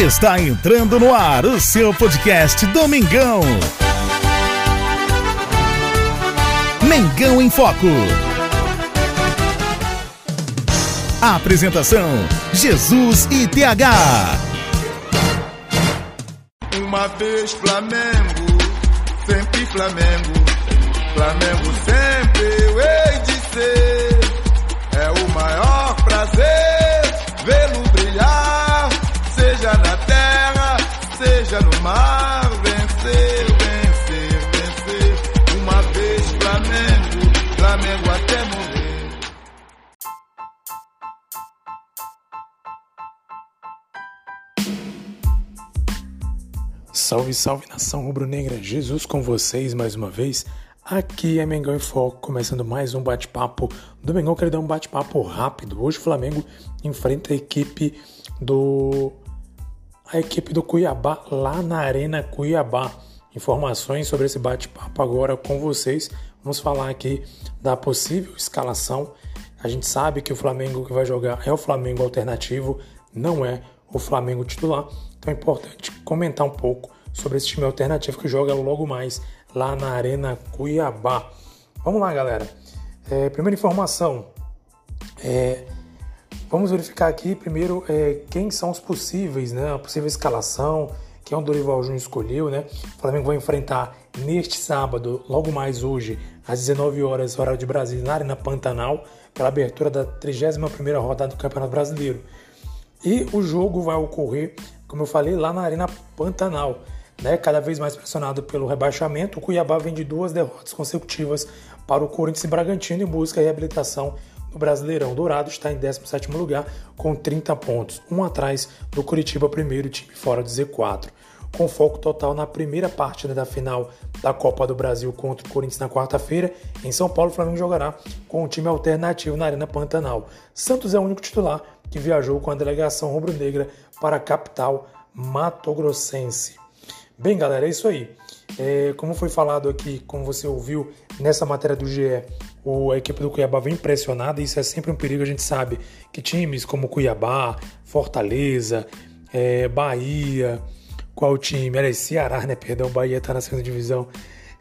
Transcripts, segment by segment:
Está entrando no ar o seu podcast Domingão. Mengão em Foco. Apresentação: Jesus e TH. Uma vez Flamengo, sempre Flamengo. Flamengo sempre eu hei de ser. Salve, salve nação rubro-negra, Jesus com vocês mais uma vez. Aqui é Mengão em Foco, começando mais um bate-papo do Mengão. Quero dar um bate-papo rápido. Hoje o Flamengo enfrenta a equipe do a equipe do Cuiabá lá na Arena Cuiabá. Informações sobre esse bate-papo agora com vocês. Vamos falar aqui da possível escalação. A gente sabe que o Flamengo que vai jogar é o Flamengo alternativo, não é o Flamengo titular. Então é importante comentar um pouco sobre esse time alternativo que joga logo mais lá na Arena Cuiabá. Vamos lá, galera. É, primeira informação. É, vamos verificar aqui primeiro é, quem são os possíveis, né? A possível escalação, quem o Dorival Júnior escolheu, né? O Flamengo vai enfrentar neste sábado, logo mais hoje, às 19 horas, horário de Brasília, na Arena Pantanal, pela abertura da 31ª rodada do Campeonato Brasileiro. E o jogo vai ocorrer, como eu falei, lá na Arena Pantanal. Né? Cada vez mais pressionado pelo rebaixamento, o Cuiabá vem de duas derrotas consecutivas para o Corinthians e Bragantino em busca de reabilitação no Brasileirão. Dourado está em 17º lugar com 30 pontos, um atrás do Curitiba, primeiro time fora do Z4. Com foco total na primeira partida da final da Copa do Brasil contra o Corinthians na quarta-feira, em São Paulo, o Flamengo jogará com um time alternativo na Arena Pantanal. Santos é o único titular que viajou com a delegação rubro-negra para a capital matogrossense. Bem, galera, é isso aí. É, como foi falado aqui, como você ouviu nessa matéria do GE, o, a equipe do Cuiabá vem impressionada isso é sempre um perigo. A gente sabe que times como Cuiabá, Fortaleza, é, Bahia, qual time? Era Ceará, né? Perdão, Bahia está na segunda divisão.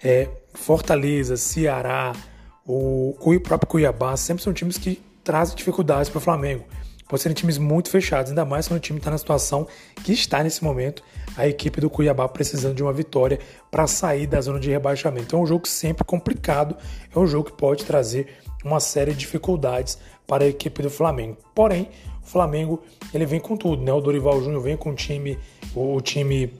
É, Fortaleza, Ceará, o, o próprio Cuiabá sempre são times que trazem dificuldades para o Flamengo por serem times muito fechados, ainda mais quando o time está na situação que está nesse momento, a equipe do Cuiabá precisando de uma vitória para sair da zona de rebaixamento. É um jogo sempre complicado, é um jogo que pode trazer uma série de dificuldades para a equipe do Flamengo. Porém, o Flamengo ele vem com tudo, né? O Dorival Júnior vem com o time, o time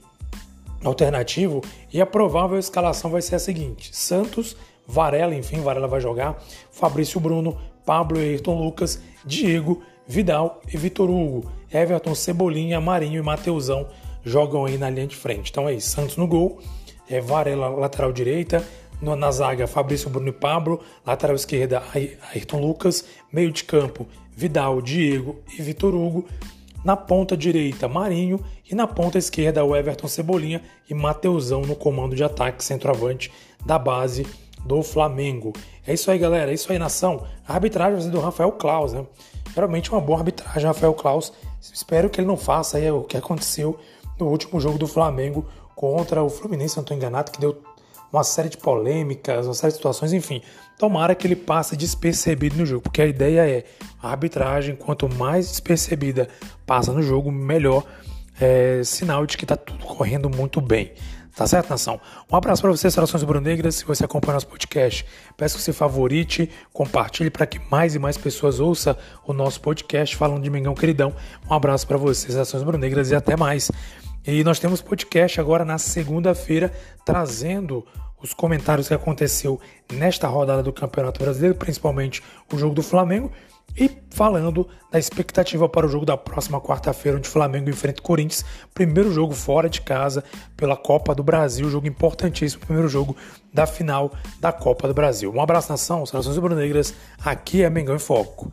alternativo e a provável escalação vai ser a seguinte: Santos, Varela, enfim, Varela vai jogar, Fabrício Bruno, Pablo Ayrton Lucas, Diego, Vidal e Vitor Hugo, Everton, Cebolinha, Marinho e Mateusão jogam aí na linha de frente. Então é isso, Santos no gol, é Varela lateral direita, na zaga Fabrício Bruno e Pablo, lateral esquerda Ayrton Lucas, meio de campo Vidal, Diego e Vitor Hugo, na ponta direita Marinho e na ponta esquerda o Everton Cebolinha e Mateusão no comando de ataque centroavante da base do Flamengo. É isso aí, galera. É isso aí, nação. A arbitragem vai ser do Rafael Klaus, né? Geralmente uma boa arbitragem, Rafael Klaus. Espero que ele não faça aí o que aconteceu no último jogo do Flamengo contra o Fluminense, se não estou enganado, que deu uma série de polêmicas, uma série de situações, enfim. Tomara que ele passe despercebido no jogo, porque a ideia é a arbitragem, quanto mais despercebida passa no jogo, melhor é, sinal de que está tudo correndo muito bem. Tá certo, nação? Um abraço para vocês, Saudações Brunegras. Se você acompanha nosso podcast, peço que você favorite, compartilhe para que mais e mais pessoas ouçam o nosso podcast falando de Mengão Queridão. Um abraço para vocês, Saudações Brunegras, e até mais. E nós temos podcast agora na segunda-feira, trazendo os comentários que aconteceu nesta rodada do Campeonato Brasileiro, principalmente o jogo do Flamengo e falando da expectativa para o jogo da próxima quarta-feira, onde o Flamengo enfrenta o Corinthians, primeiro jogo fora de casa pela Copa do Brasil, jogo importantíssimo, primeiro jogo da final da Copa do Brasil. Um abraço nação, saudações rubro-negras, aqui é Mengão em Foco.